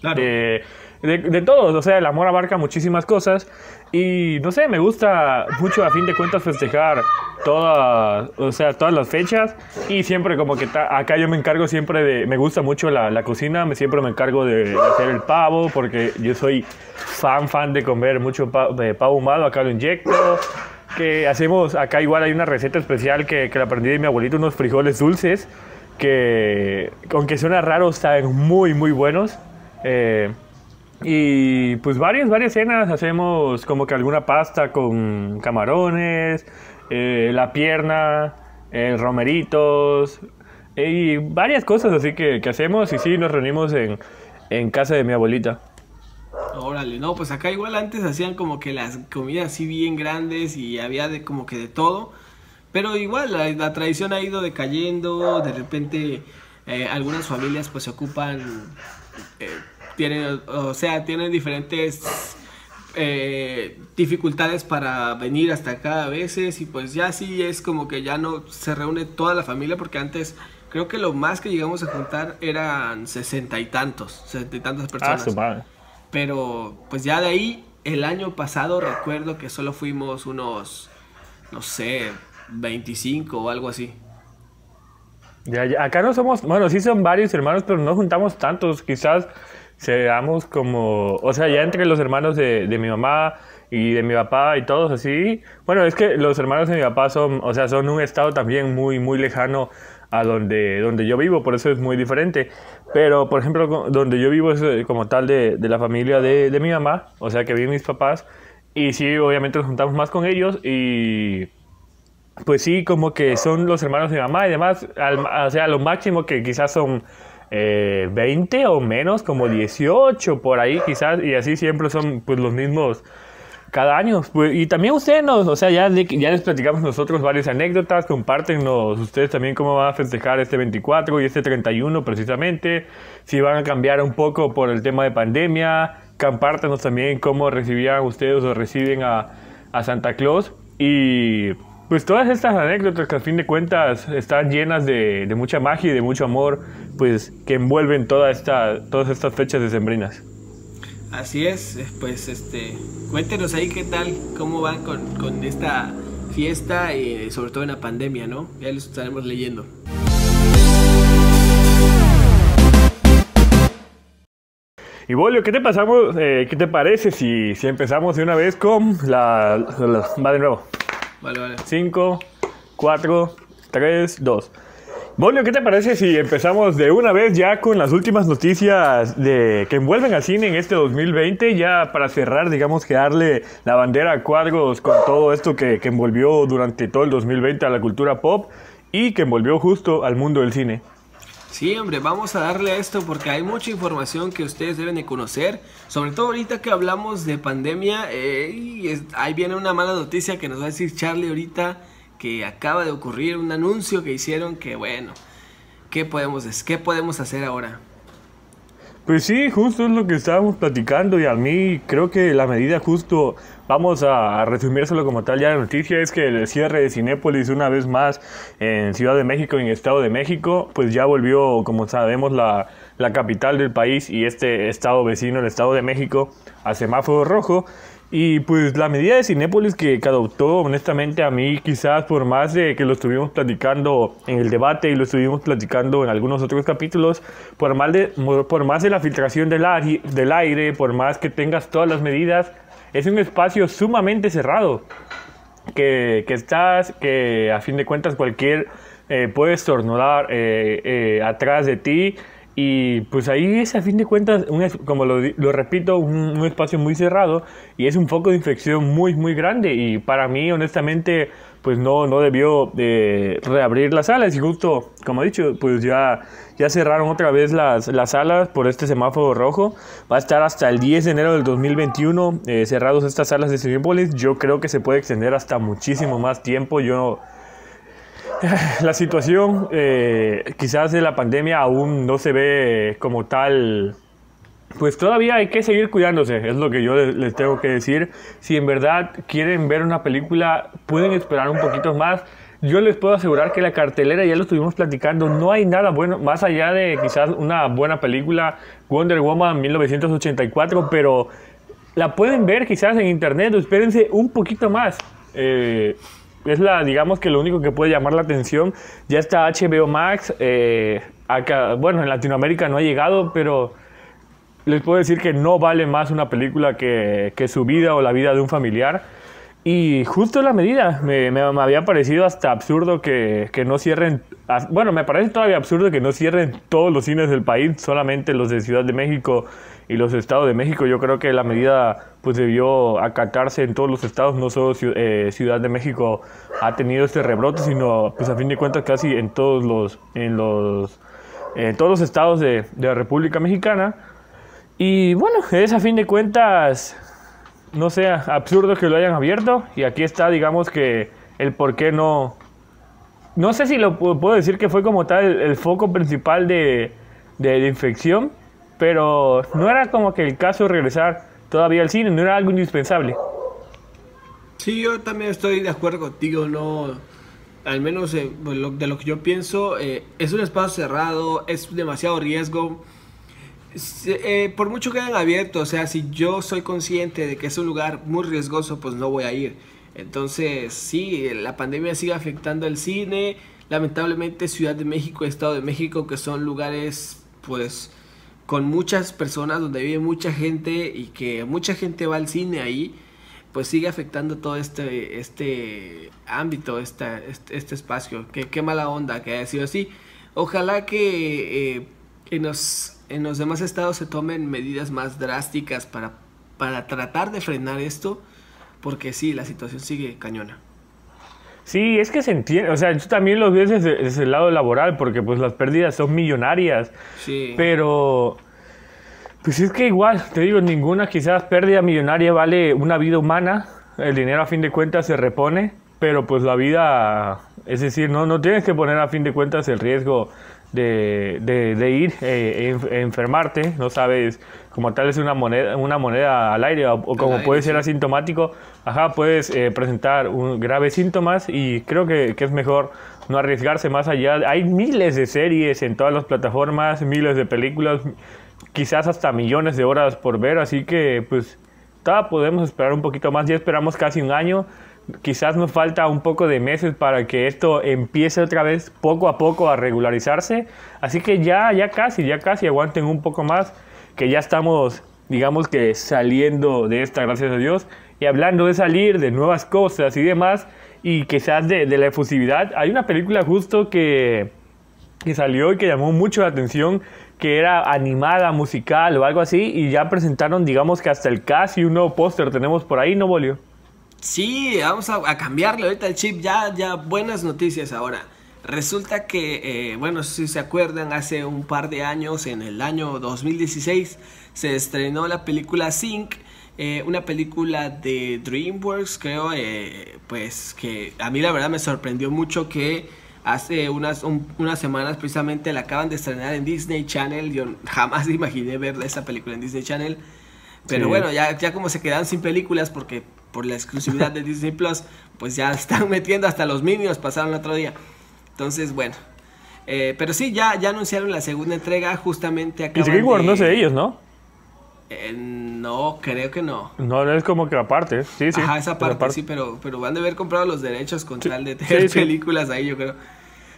Claro. de, de, de todos, o sea, el amor abarca muchísimas cosas y no sé, me gusta mucho a fin de cuentas festejar todas, o sea, todas las fechas y siempre como que acá yo me encargo siempre de, me gusta mucho la, cocina, me, siempre me encargo de hacer el pavo porque yo soy fan, fan de comer mucho pa- de pavo ahumado, acá lo inyecto. Que hacemos, acá igual hay una receta especial que, que la aprendí de mi abuelito, unos frijoles dulces que, aunque suena raro, saben muy, muy buenos. Eh, y pues varias, varias cenas. Hacemos como que alguna pasta con camarones, eh, la pierna, eh, romeritos eh, y varias cosas así que, que hacemos. Y sí, nos reunimos en, en casa de mi abuelita. Órale, no, pues acá igual antes hacían como que las comidas así bien grandes y había de como que de todo. Pero igual la, la tradición ha ido decayendo, de repente eh, algunas familias pues se ocupan, tienen, o sea, tienen diferentes eh, dificultades para venir hasta acá a veces y pues ya sí es como que ya no se reúne toda la familia porque antes creo que lo más que llegamos a juntar eran sesenta y tantos, sesenta y tantas Ah, personas. su madre. Pero pues ya de ahí, el año pasado recuerdo que solo fuimos unos, no sé, 25 o algo así. Ya, ya, Acá no somos, bueno, sí son varios hermanos, pero no juntamos tantos. Quizás seamos como, o sea, ya entre los hermanos de, de mi mamá y de mi papá y todos así. Bueno, es que los hermanos de mi papá son, o sea, son un estado también muy, muy lejano a donde, donde yo vivo, por eso es muy diferente. Pero, por ejemplo, donde yo vivo es eh, como tal de, de la familia de, de mi mamá, o sea, que viven mis papás. Y sí, obviamente nos juntamos más con ellos y pues sí, como que son los hermanos de mi mamá y demás, al- o sea, lo máximo que quizás son eh, 20 o menos, como 18 por ahí quizás, y así siempre son pues los mismos cada año. Pues, y también ustedes nos, o sea, ya, ya les platicamos nosotros varias anécdotas, compártenos ustedes también cómo van a festejar este 24 y este 31 precisamente, si van a cambiar un poco por el tema de pandemia, compártenos también cómo recibían ustedes o reciben a, a Santa Claus y pues todas estas anécdotas que a fin de cuentas están llenas de, de mucha magia y de mucho amor, pues que envuelven toda esta, todas estas fechas decembrinas. Así es, pues este, cuéntenos ahí qué tal, cómo van con, con esta fiesta y sobre todo en la pandemia, ¿no? Ya lo estaremos leyendo. Y Bolio, ¿qué te pasamos? Eh, ¿Qué te parece si, si empezamos de una vez con la, la va de nuevo? Vale, vale. 5, 4, 3, 2. Bolio, ¿qué te parece si empezamos de una vez ya con las últimas noticias de que envuelven al cine en este 2020? Ya para cerrar, digamos que darle la bandera a cuadros con todo esto que, que envolvió durante todo el 2020 a la cultura pop y que envolvió justo al mundo del cine. Sí, hombre, vamos a darle a esto porque hay mucha información que ustedes deben de conocer. Sobre todo ahorita que hablamos de pandemia, eh, ahí viene una mala noticia que nos va a decir Charlie ahorita que acaba de ocurrir un anuncio que hicieron que bueno, ¿qué podemos, qué podemos hacer ahora? Pues sí, justo es lo que estábamos platicando y a mí creo que la medida justo, vamos a, resumírselo como tal ya la noticia, es que el cierre de Cinépolis una vez más en Ciudad de México en Estado de México, pues ya volvió, como sabemos, la, la capital del país y este estado vecino, el Estado de México, a semáforo rojo. Y pues la medida de Cinépolis que, que adoptó, honestamente, a mí quizás por más de que lo estuvimos platicando en el debate y lo estuvimos platicando en algunos otros capítulos, por más de, por más de la filtración del, del aire, por más que tengas todas las medidas, es un espacio sumamente cerrado que, que estás, que a fin de cuentas cualquier eh, puede estornudar eh, eh, atrás de ti y pues ahí es a fin de cuentas, un como lo, lo repito, un, un espacio muy cerrado y es un foco de infección muy muy grande y para mí honestamente pues no, no debió de reabrir las salas y justo como he dicho pues ya, ya cerraron otra vez las, las salas por este semáforo rojo. Va a estar hasta el 10 de enero del 2021 eh, cerrados estas salas de Cinepolis yo creo que se puede extender hasta muchísimo más tiempo. Yo *sighs* la situación eh, quizás de la pandemia aún no se ve como tal pues todavía hay que seguir cuidándose, es lo que yo les, tengo que decir. Si en verdad quieren ver una película, pueden esperar un poquito más. Yo les puedo asegurar que la cartelera, ya lo estuvimos platicando, no hay nada bueno, más allá de quizás una buena película, Wonder Woman 1984, pero la pueden ver quizás en internet, espérense un poquito más. Eh, es la, digamos que lo único que puede llamar la atención. Ya está HBO Max, eh, acá, bueno, en Latinoamérica no ha llegado, pero les puedo decir que no vale más una película que, que su vida o la vida de un familiar. Y justo la medida, me, me- me había parecido hasta absurdo que, que no cierren, bueno, me parece todavía absurdo que no cierren todos los cines del país, solamente los de Ciudad de México y los de Estado de México. Yo creo que la medida pues debió acatarse en todos los estados, no solo eh, Ciudad de México ha tenido este rebrote, sino pues a fin de cuentas casi en todos los, en los, en todos los estados de, de la República Mexicana. Y bueno, es a fin de cuentas, no sé, absurdo que lo hayan abierto. Y aquí está, digamos que el por qué no. No sé si lo pu- puedo decir que fue como tal el, foco principal de, de, infección, pero no era como que el caso de regresar todavía al cine, no era algo indispensable. Sí, yo también estoy de acuerdo contigo, no, al menos eh, de lo que yo pienso, eh, es un espacio cerrado, es demasiado riesgo. Eh, por mucho que hayan abierto, o sea, si yo soy consciente de que es un lugar muy riesgoso, pues no voy a ir. Entonces, sí, la pandemia sigue afectando al cine. Lamentablemente, Ciudad de México Estado de México, que son lugares, pues, con muchas personas, donde vive mucha gente y que mucha gente va al cine ahí, pues sigue afectando todo este, este ámbito, este, este espacio. Qué, qué mala onda que haya sido así. Ojalá que eh, en, los, en los demás estados se tomen medidas más drásticas para, para tratar de frenar esto, porque sí, la situación sigue cañona. Sí, es que se entiende, o sea, yo también lo veo desde, desde el lado laboral, porque pues las pérdidas son millonarias. Sí. Pero, Pues es que igual, te digo, ninguna quizás pérdida millonaria vale una vida humana. El dinero a fin de cuentas se repone, pero pues la vida, es decir, no, no tienes que poner a fin de cuentas el riesgo de, de, ir eh, enfermarte, no sabes, como tal es una moneda, una moneda al aire o, como puede ser asintomático, ajá, puedes eh, presentar un, graves síntomas y creo que, que, es mejor no arriesgarse más allá. Hay miles de series en todas las plataformas, miles de películas, quizás hasta millones de horas por ver, así que pues todavía podemos esperar un poquito más, ya esperamos casi un año quizás nos falta un poco de meses para que esto empiece otra vez poco a poco a regularizarse. Así que ya, ya casi, ya casi aguanten un poco más, que ya estamos, digamos que saliendo de esta, gracias a Dios. Y hablando de salir, de nuevas cosas y demás, y quizás de, de la efusividad, hay una película justo que, que salió y que llamó mucho la atención, que era animada, musical o algo así, y ya presentaron, digamos que hasta el casi un nuevo póster tenemos por ahí, ¿no, Bolio? Sí, vamos a, cambiarle ahorita el chip. Ya, ya, buenas noticias ahora. Resulta que, eh, bueno, si se acuerdan, hace un par de años, en el año 2016, se estrenó la película Sync, eh, una película de DreamWorks, creo, eh, pues que a mí la verdad me sorprendió mucho que hace unas, unas semanas precisamente la acaban de estrenar en Disney Channel. Yo jamás *laughs* imaginé ver esa película en Disney Channel. Pero bueno, ya, ya como se quedan sin películas porque por la exclusividad de Disney Plus, pues ya están *laughs* metiendo hasta los Minions, pasaron el otro día. Entonces, bueno. Eh, pero sí, ya, ya anunciaron la segunda entrega, justamente acá. Y no es de ellos, ¿no? Eh, no, creo que no. No, es como que aparte, sí, sí. Ajá, esa parte, sí, pero, pero van a haber comprado los derechos con tal de tener películas ahí, yo creo.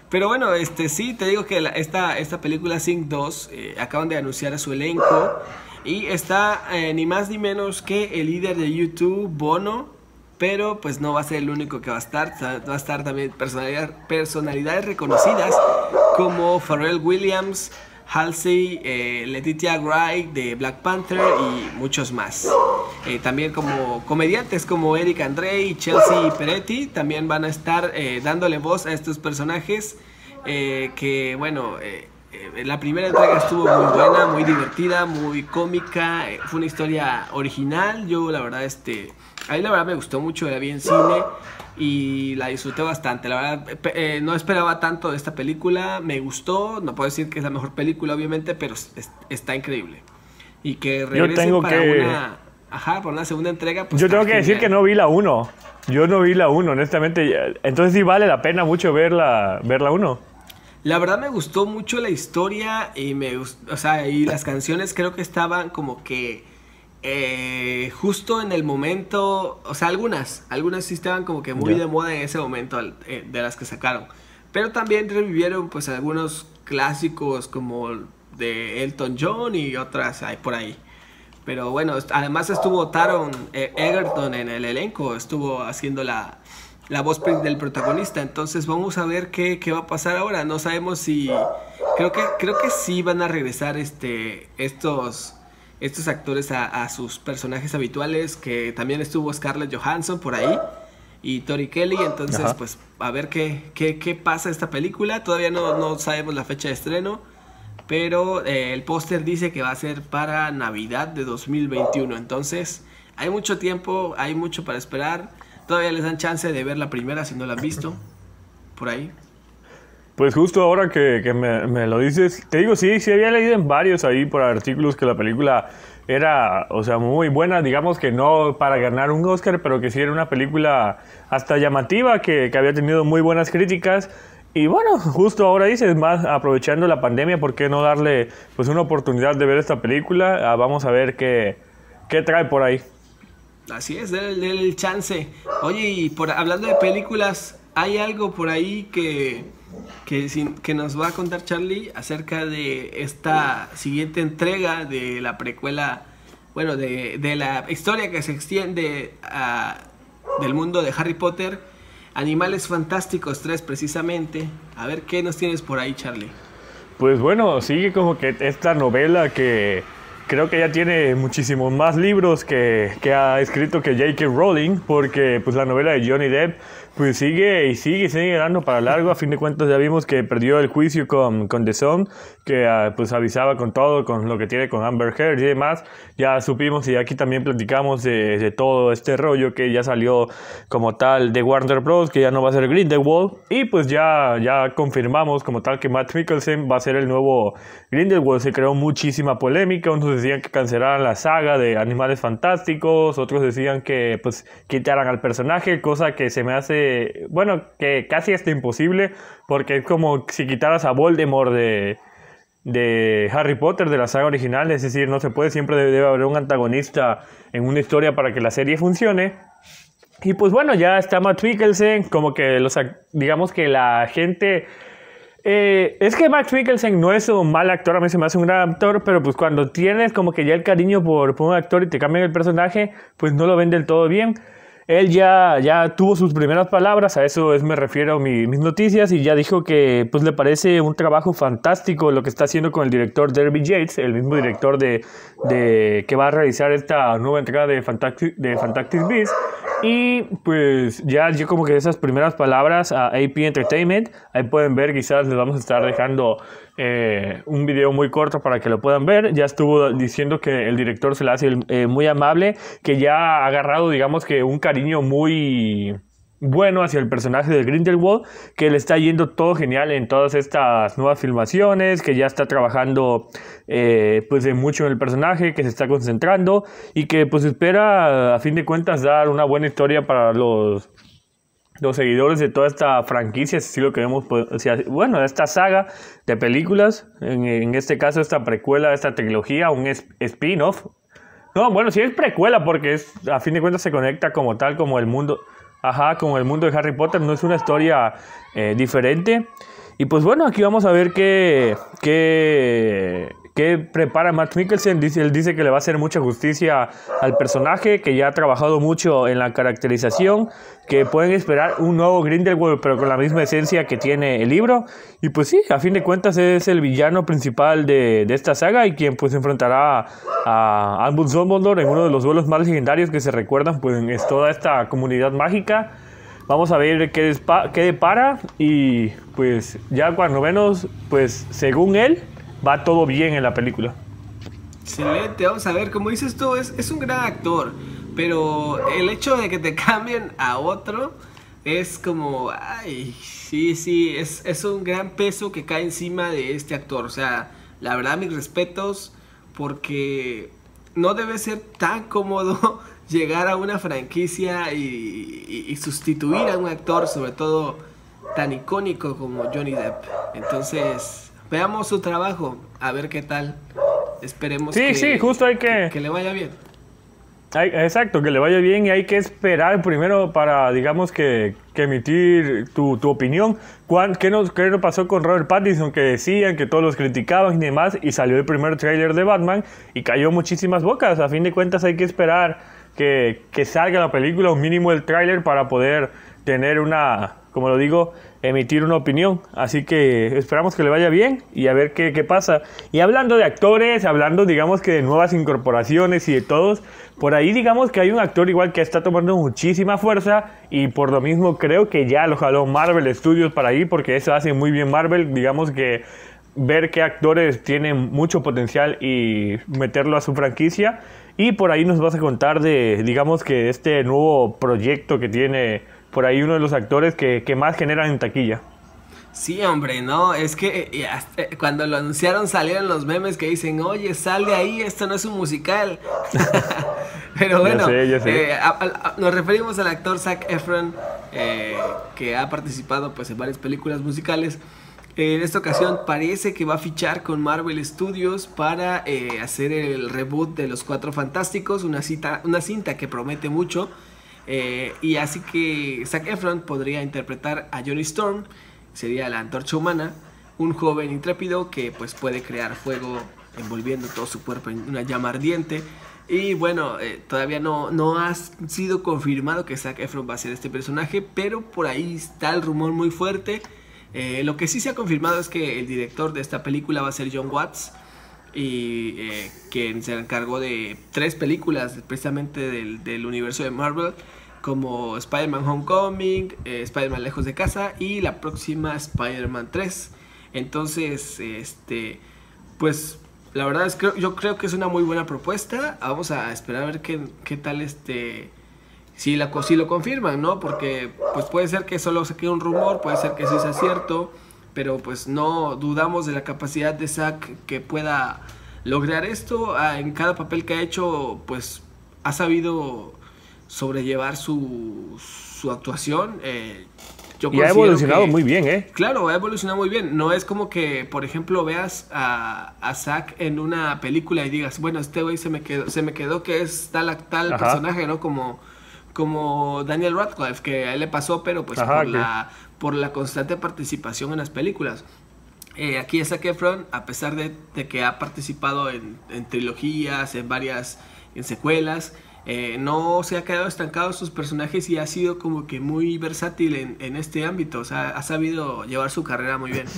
Pero bueno, este sí, te digo que esta, esta película Sync 2 eh, acaban de anunciar a su elenco. Y está eh, ni más ni menos que el líder de YouTube, Bono. Pero pues no va a ser el único que va a estar. Va a estar también personalidades reconocidas como Pharrell Williams, Halsey, eh, Letitia Wright de Black Panther y muchos más. Eh, también como comediantes como Eric André y Chelsea Peretti también van a estar dándole voz a estos personajes que bueno eh, la primera entrega estuvo muy buena, muy divertida, muy cómica, eh, fue una historia original, yo la verdad, este, a mí la verdad me gustó mucho, la vi en cine y la disfruté bastante, la verdad, eh, no esperaba tanto de esta película, me gustó, no puedo decir que es la mejor película obviamente, pero está increíble. Y que regrese para una... Ajá, por una segunda entrega. Pues yo tengo que decir que no vi la 1. Yo no vi la 1, honestamente. Entonces sí vale la pena mucho ver la 1. La verdad me gustó mucho la historia y me o sea, y las canciones creo que estaban como que eh, justo en el momento, o sea, algunas, algunas sí estaban como que muy de moda en ese momento eh, de las que sacaron. Pero también revivieron pues algunos clásicos como de Elton John y otras hay por ahí. Pero bueno, además estuvo Taron eh, Egerton en el elenco, estuvo haciendo la, la voz del protagonista. Entonces vamos a ver qué, qué, va a pasar ahora. No sabemos si. Creo que, creo que sí van a regresar este, estos, estos actores a, sus personajes habituales. Que también estuvo Scarlett Johansson por ahí. Y Tori Kelly. Entonces, pues a ver qué, qué, qué, pasa esta película. Todavía no, no sabemos la fecha de estreno. Pero eh, el póster dice que va a ser para Navidad de 2021. Entonces, hay mucho tiempo, hay mucho para esperar. Todavía les dan chance de ver la primera si no la han visto. Por ahí. Pues justo ahora que, me, lo dices, te digo, sí, sí había leído en varios ahí por artículos que la película era, o sea, muy buena, digamos que no para ganar un Oscar, pero que sí era una película hasta llamativa, que, había tenido muy buenas críticas. Y bueno, justo ahora dices, más aprovechando la pandemia, ¿por qué no darle pues una oportunidad de ver esta película? Ah, vamos a ver qué, qué trae por ahí. Así es, denle el chance. Oye, y por hablando de películas, ¿hay algo por ahí que, que, nos va a contar Charlie acerca de esta siguiente entrega de la precuela, bueno, de, la historia que se extiende del mundo de Harry Potter? Animales Fantásticos 3 precisamente. A ver qué nos tienes por ahí, Charlie. Pues bueno, sigue como que esta novela que creo que ya tiene muchísimos más libros que, que ha escrito que J.K. Rowling, porque pues la novela de Johnny Depp pues sigue y sigue sigue dando para largo. A fin de cuentas ya vimos que perdió el juicio con, con The Sun, que ah, pues avisaba con todo, con lo que tiene con Amber Heard y demás. Ya supimos y aquí también platicamos de, de, todo este rollo que ya salió como tal de Warner Bros, que ya no va a ser Grindelwald. Y pues ya, ya confirmamos como tal que Matt Mikkelsen va a ser el nuevo Grindelwald. Se creó muchísima polémica. Unos decían que cancelaran la saga de Animales Fantásticos, otros decían que pues quitaran al personaje, cosa que se me hace bueno, que casi es imposible, porque es como si quitaras a Voldemort de, de Harry Potter, de la saga original, es decir, no se puede, siempre debe haber un antagonista en una historia para que la serie funcione. Y pues bueno, ya está Matt Mikkelsen, como que los, digamos que la gente... Eh, es que Matt Mikkelsen no es un mal actor, a mí se me hace un gran actor, pero pues cuando tienes como que ya el cariño por, por un actor y te cambian el personaje, pues no lo ven del todo bien. Él ya, ya tuvo sus primeras palabras, a eso es, me refiero a mis noticias, y ya dijo que pues, le parece un trabajo fantástico lo que está haciendo con el director Derby Yates, el mismo director de, de que va a realizar esta nueva entrega de Fantastic, de Fantastic Beasts. Y pues ya yo como que esas primeras palabras a AP Entertainment, ahí pueden ver, quizás les vamos a estar dejando eh, un video muy corto para que lo puedan ver. Ya estuvo diciendo que el director se le hace eh, muy amable, que ya ha agarrado digamos que un cariño muy bueno hacia el personaje de Grindelwald, que le está yendo todo genial en todas estas nuevas filmaciones, que ya está trabajando eh, pues mucho en el personaje, que se está concentrando y que pues espera a fin de cuentas dar una buena historia para los los seguidores de toda esta franquicia, si lo queremos, bueno, esta saga de películas, en, en, este caso esta precuela, esta trilogía, un spin-off. No, bueno, sí es precuela porque es, a fin de cuentas se conecta como tal, como el mundo, Ajá, como el mundo de Harry Potter, no es una historia eh, diferente. Y pues bueno, aquí vamos a ver qué, qué, qué prepara Matt Mikkelsen. Dice, él dice que le va a hacer mucha justicia al personaje, que ya ha trabajado mucho en la caracterización, que pueden esperar un nuevo Grindelwald, pero con la misma esencia que tiene el libro. Y pues sí, a fin de cuentas es el villano principal de, de esta saga y quien pues enfrentará a Albus Dumbledore en uno de los vuelos más legendarios que se recuerdan pues en toda esta comunidad mágica. Vamos a ver qué, qué depara y pues ya cuando menos, pues según él, va todo bien en la película. Excelente, vamos a ver, como dices tú, es, es un gran actor, pero el hecho de que te *laughs* cambien a otro es como, ay, sí, sí, es, es un gran peso que cae encima de este actor. O sea, la verdad, mis respetos, porque no debe ser tan cómodo *laughs* llegar a una franquicia y, sustituir a un actor, sobre todo tan icónico como Johnny Depp. Entonces, veamos su trabajo, a ver qué tal. Esperemos sí, que, sí, justo hay que, que le vaya bien. exacto, que le vaya bien y hay que esperar primero para, digamos, que, que emitir tu, tu opinión. ¿Qué nos, ¿Qué nos pasó con Robert Pattinson? Que decían que todos los criticaban y demás, y salió el primer tráiler de Batman y cayó muchísimas bocas. A fin de cuentas hay que esperar que, que salga la película, un mínimo el tráiler para poder tener una, como lo digo, emitir una opinión. Así que esperamos que le vaya bien y a ver qué, qué, pasa. Y hablando de actores, hablando digamos que de nuevas incorporaciones y de todos, por ahí digamos que hay un actor igual que está tomando muchísima fuerza y por lo mismo creo que ya lo jaló Marvel Studios para ahí porque eso hace muy bien Marvel, digamos que ver qué actores tienen mucho potencial y meterlo a su franquicia. Y por ahí nos vas a contar de, digamos que este nuevo proyecto que tiene por ahí uno de los actores que, que más generan en taquilla. Sí, hombre, no, es que eh, eh, cuando lo anunciaron salieron los memes que dicen, oye, sal de ahí, esto no es un musical. *laughs* Pero bueno, eh, nos referimos al actor Zac Efron, que ha participado pues, en varias películas musicales. En esta ocasión parece que va a fichar con Marvel Studios para eh, hacer el reboot de Los Cuatro Fantásticos, una, cita, una cinta que promete mucho. Eh, y así que Zac Efron podría interpretar a Johnny Storm, sería la antorcha humana, un joven intrépido que pues puede crear fuego envolviendo todo su cuerpo en una llama ardiente. Y bueno, eh, todavía no, no ha sido confirmado que Zac Efron va a ser este personaje, pero por ahí está el rumor muy fuerte eh, lo que sí se ha confirmado es que el director de esta película va a ser John Watts. Y eh, quien se encargó de tres películas precisamente del, universo de Marvel como Spider-Man Homecoming, eh, Spider-Man Lejos de Casa y la próxima Spider-Man 3. Entonces, este, pues la verdad es que yo creo que es una muy buena propuesta. Vamos a esperar a ver qué, qué tal este si, la, si lo confirman, ¿no? Porque pues puede ser que solo se quede un rumor, puede ser que sí sea cierto, pero pues no dudamos de la capacidad de Zack que pueda lograr esto. Ah, en cada papel que ha hecho, pues ha sabido sobrellevar su, su actuación. Eh, y ha evolucionado muy bien, ¿eh? Claro, ha evolucionado muy bien. No es como que, por ejemplo, veas a, a Zack en una película y digas, bueno, este güey se me quedó, se me quedó que es tal, tal personaje, ¿no? Como, como Daniel Radcliffe, que a él le pasó, pero pues por, la, por la constante participación en las películas. Eh, aquí Zac Efron, a pesar de, de que ha participado en, en, trilogías, en varias en secuelas, eh, no se ha quedado estancado sus personajes y ha sido como que muy versátil en, en este ámbito. O sea, ha sabido llevar su carrera muy bien. *laughs*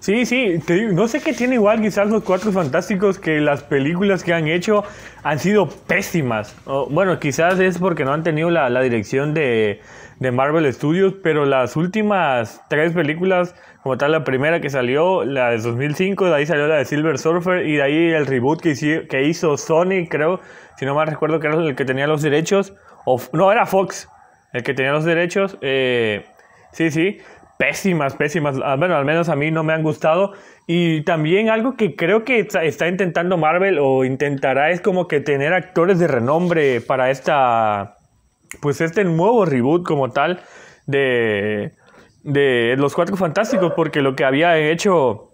Sí, sí, no sé qué tiene igual quizás los Cuatro Fantásticos que las películas que han hecho han sido pésimas. bueno, quizás es porque no han tenido la, la dirección de, de, Marvel Studios, pero las últimas tres películas, como tal la primera que salió, la de 2005, de ahí salió la de Silver Surfer y de ahí el reboot que, hizo, que hizo Sony, creo, si no mal recuerdo que era el que tenía los derechos, o no, era Fox el que tenía los derechos. Eh, sí, sí, pésimas, pésimas. Bueno, al menos a mí no me han gustado. Y también algo que creo que está intentando Marvel o intentará es como que tener actores de renombre para esta, pues este nuevo reboot como tal de, de Los Cuatro Fantásticos, porque lo que había hecho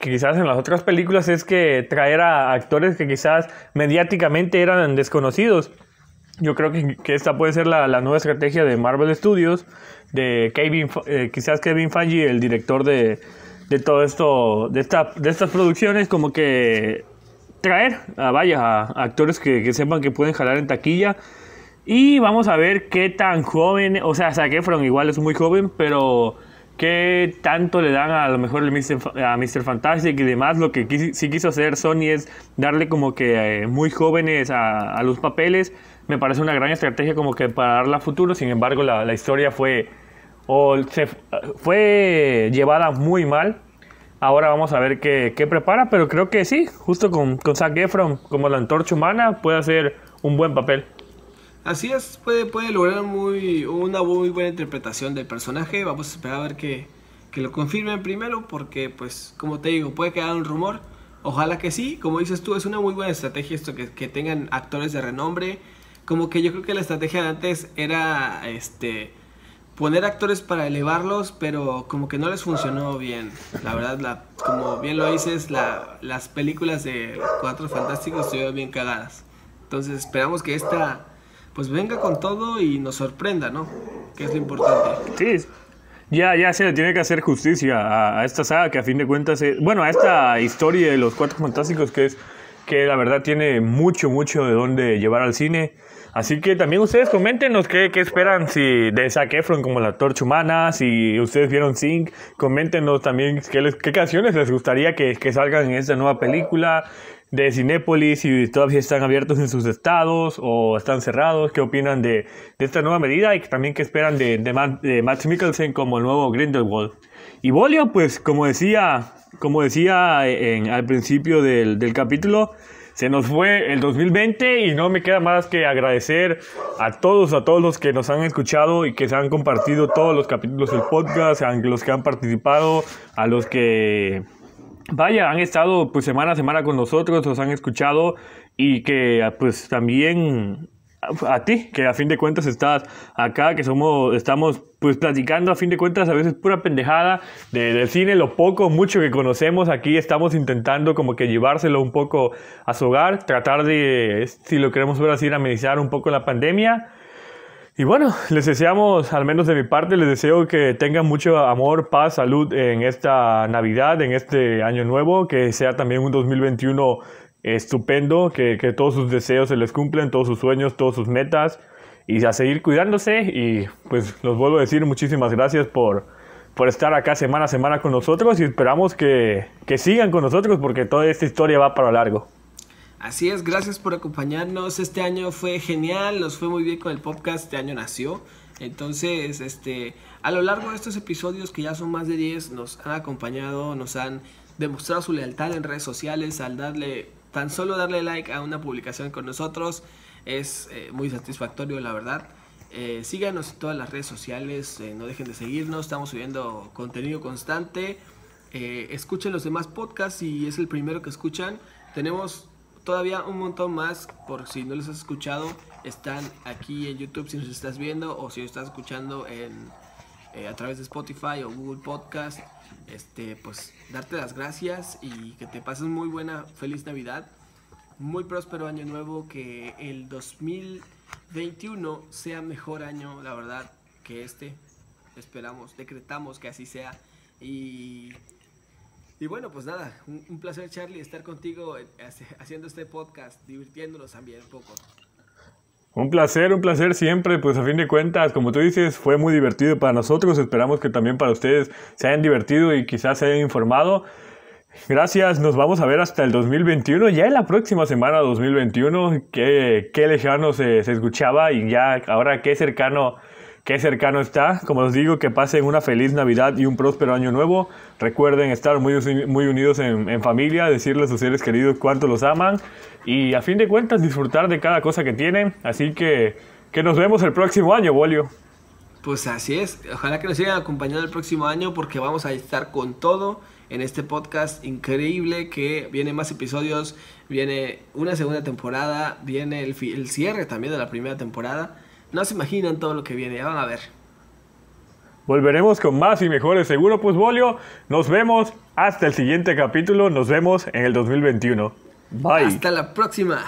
que quizás en las otras películas es que traer a actores que quizás mediáticamente eran desconocidos. Yo creo que, que esta puede ser la, la, nueva estrategia de Marvel Studios, de Kevin, eh, quizás Kevin Feige, el director de, de todo esto, de, esta, de estas producciones, como que traer a, vaya, a actores que, que, sepan que pueden jalar en taquilla. Y vamos a ver qué tan joven, o sea, Zac Efron igual es muy joven, pero qué tanto le dan a lo mejor el a Mr. Fantastic y demás. Lo que sí quiso hacer Sony es darle como que eh, muy jóvenes a, a, los papeles. Me parece una gran estrategia como que para darle a futuro. Sin embargo, la, la historia fue, o se, fue llevada muy mal. Ahora vamos a ver qué, qué, prepara, pero creo que sí, justo con, con Zac Efron como la antorcha humana puede hacer un buen papel. Así es, puede, puede lograr muy, una muy buena interpretación del personaje. Vamos a esperar a ver que, que lo confirmen primero, porque, pues, como te digo, puede quedar un rumor. Ojalá que sí, como dices tú, es una muy buena estrategia esto, que, que tengan actores de renombre. Como que yo creo que la estrategia de antes era este poner actores para elevarlos, pero como que no les funcionó bien. La verdad, la, como bien lo dices, la, las películas de Cuatro Fantásticos estuvieron bien cagadas. Entonces esperamos que esta pues venga con todo y nos sorprenda, ¿no? Que es lo importante. Sí, ya, ya se le tiene que hacer justicia a, a esta saga que a fin de cuentas, es, bueno, a esta historia de los Cuatro Fantásticos que es que la verdad tiene mucho, mucho de dónde llevar al cine. Así que también ustedes coméntenos qué, qué esperan si de Zac Efron como la torcha humana, si ustedes vieron Sync, coméntenos también qué, les, qué canciones les gustaría que, que salgan en esta nueva película de Cinépolis, si todavía están abiertos en sus estados o están cerrados, qué opinan de, de esta nueva medida y también qué esperan de, de, Matt, de Max Mikkelsen como el nuevo Grindelwald. Y Bolio, pues como decía, como decía en, al principio del, del capítulo, se nos fue el 2020 y no me queda más que agradecer a todos, a todos los que nos han escuchado y que se han compartido todos los capítulos del podcast, a los que han participado, a los que vaya, han estado pues semana a semana con nosotros, nos han escuchado y que pues también a ti, que a fin de cuentas estás acá, que somos, estamos pues platicando a fin de cuentas a veces pura pendejada de, del cine, lo poco, mucho que conocemos aquí, estamos intentando como que llevárselo un poco a su hogar, tratar de, si lo queremos ver así, amenizar un poco la pandemia. Y bueno, *laughs* les deseamos, al menos de mi parte, les deseo que tengan mucho amor, paz, salud en esta Navidad, en este año nuevo, que sea también un 2021 estupendo, que, que todos sus deseos se les cumplen, todos sus sueños, todas sus metas, y a seguir cuidándose. Y pues los vuelvo a decir muchísimas gracias por, por estar acá semana a semana con nosotros y esperamos que, que sigan con nosotros porque toda esta historia va para largo. Así es, gracias por acompañarnos. Este año fue genial, nos fue muy bien con el podcast, este año nació. Entonces, este, a lo largo de estos episodios, que ya son más de 10, nos han acompañado, nos han demostrado su lealtad en redes sociales al darle, tan solo darle like a una publicación con nosotros. Es eh, muy satisfactorio, la verdad. Eh, síganos en todas las redes sociales, eh, no dejen de seguirnos, estamos subiendo contenido constante. escuchen los demás podcasts si es el primero que escuchan. Tenemos todavía un montón más, por si no los has escuchado, están aquí en YouTube si nos estás viendo o si nos estás escuchando en, a través de Spotify o Google Podcast. Este, pues darte las gracias y que te pases muy buena, feliz Navidad, muy próspero año nuevo, que el 2021 sea mejor año, la verdad, que este. Esperamos, decretamos que así sea. Y, y bueno, pues nada, un, placer Charlie estar contigo haciendo este podcast, divirtiéndonos también un poco. Un placer, un placer siempre, pues a fin de cuentas, como tú dices, fue muy divertido para nosotros, esperamos que también para ustedes se hayan divertido y quizás se hayan informado. Gracias, nos vamos a ver hasta el 2021, ya en la próxima semana 2021, qué, qué lejano se, se escuchaba y ya ahora qué cercano qué cercano está. Como os digo, que pasen una feliz Navidad y un próspero año nuevo. Recuerden estar muy, muy unidos en, familia, decirles a sus seres queridos cuánto los aman y a fin de cuentas disfrutar de cada cosa que tienen. Así que, que nos vemos el próximo año, Bolio. Pues así es, ojalá que nos sigan acompañando el próximo año porque vamos a estar con todo en este podcast increíble que viene más episodios, viene una segunda temporada, viene el, el cierre también de la primera temporada. No se imaginan todo lo que viene, ya van a ver. Volveremos con más y mejores, seguro pues Bolio. Nos vemos hasta el siguiente capítulo, nos vemos en el 2021. Bye. Hasta la próxima.